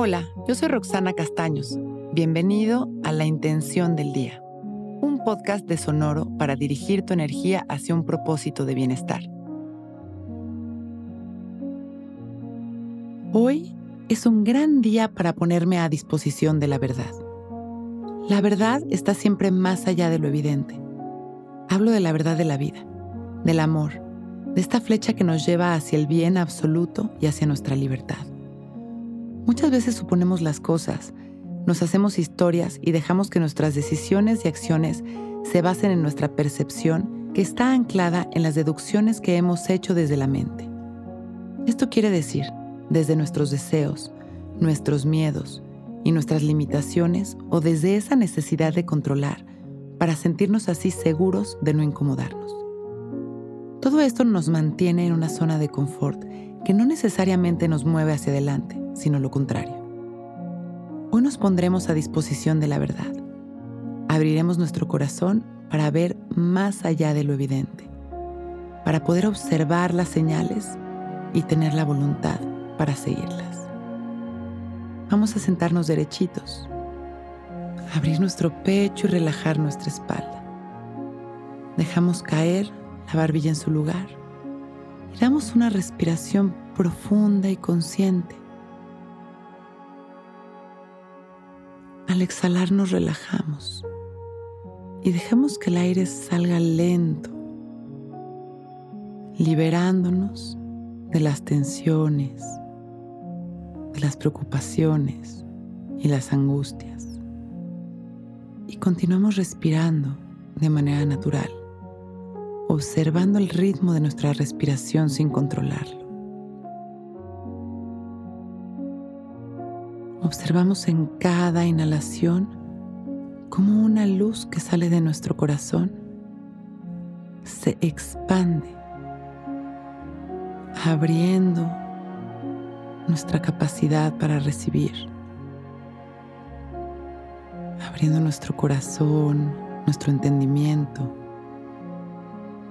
Hola, yo soy Roxana Castaños. Bienvenido a La Intención del Día, un podcast de Sonoro para dirigir tu energía hacia un propósito de bienestar. Hoy es un gran día para ponerme a disposición de la verdad. La verdad está siempre más allá de lo evidente. Hablo de la verdad de la vida, del amor, de esta flecha que nos lleva hacia el bien absoluto y hacia nuestra libertad. Muchas veces suponemos las cosas, nos hacemos historias y dejamos que nuestras decisiones y acciones se basen en nuestra percepción que está anclada en las deducciones que hemos hecho desde la mente. Esto quiere decir, desde nuestros deseos, nuestros miedos y nuestras limitaciones o desde esa necesidad de controlar para sentirnos así seguros de no incomodarnos. Todo esto nos mantiene en una zona de confort que no necesariamente nos mueve hacia adelante, sino lo contrario. Hoy nos pondremos a disposición de la verdad. Abriremos nuestro corazón para ver más allá de lo evidente, para poder observar las señales y tener la voluntad para seguirlas. Vamos a sentarnos derechitos, abrir nuestro pecho y relajar nuestra espalda. Dejamos caer la barbilla en su lugar damos una respiración profunda y consciente Al exhalar nos relajamos y dejamos que el aire salga lento, liberándonos de las tensiones, de las preocupaciones y las angustias. Y continuamos respirando de manera natural, observando el ritmo de nuestra respiración sin controlarlo. Observamos en cada inhalación como una luz que sale de nuestro corazón se expande, abriendo nuestra capacidad para recibir, abriendo nuestro corazón, nuestro entendimiento.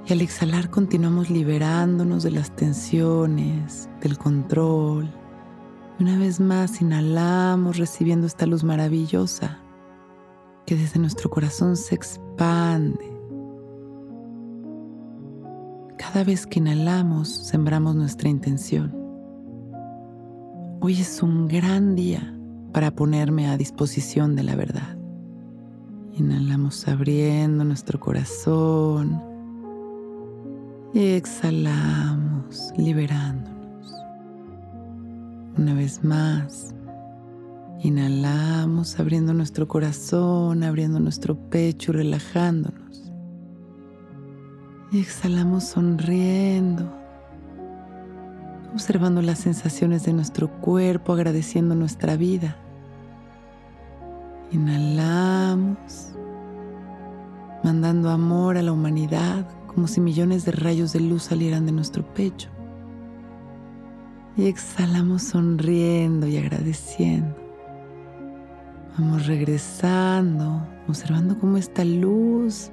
Y al exhalar continuamos liberándonos de las tensiones, del control, una vez más inhalamos recibiendo esta luz maravillosa que desde nuestro corazón se expande. Cada vez que inhalamos, sembramos nuestra intención. Hoy es un gran día para ponerme a disposición de la verdad. Inhalamos abriendo nuestro corazón exhalamos liberando. Una vez más, inhalamos abriendo nuestro corazón, abriendo nuestro pecho, relajándonos. Y exhalamos sonriendo, observando las sensaciones de nuestro cuerpo, agradeciendo nuestra vida. Inhalamos, mandando amor a la humanidad como si millones de rayos de luz salieran de nuestro pecho. Y exhalamos sonriendo y agradeciendo. Vamos regresando, observando cómo esta luz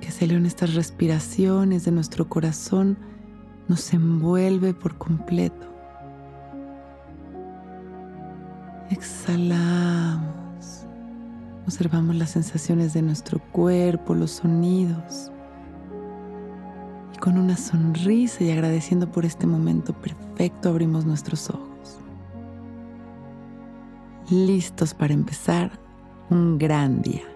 que salió en estas respiraciones de nuestro corazón nos envuelve por completo. Exhalamos. Observamos las sensaciones de nuestro cuerpo, los sonidos con una sonrisa y agradeciendo por este momento perfecto abrimos nuestros ojos. Listos para empezar un gran día.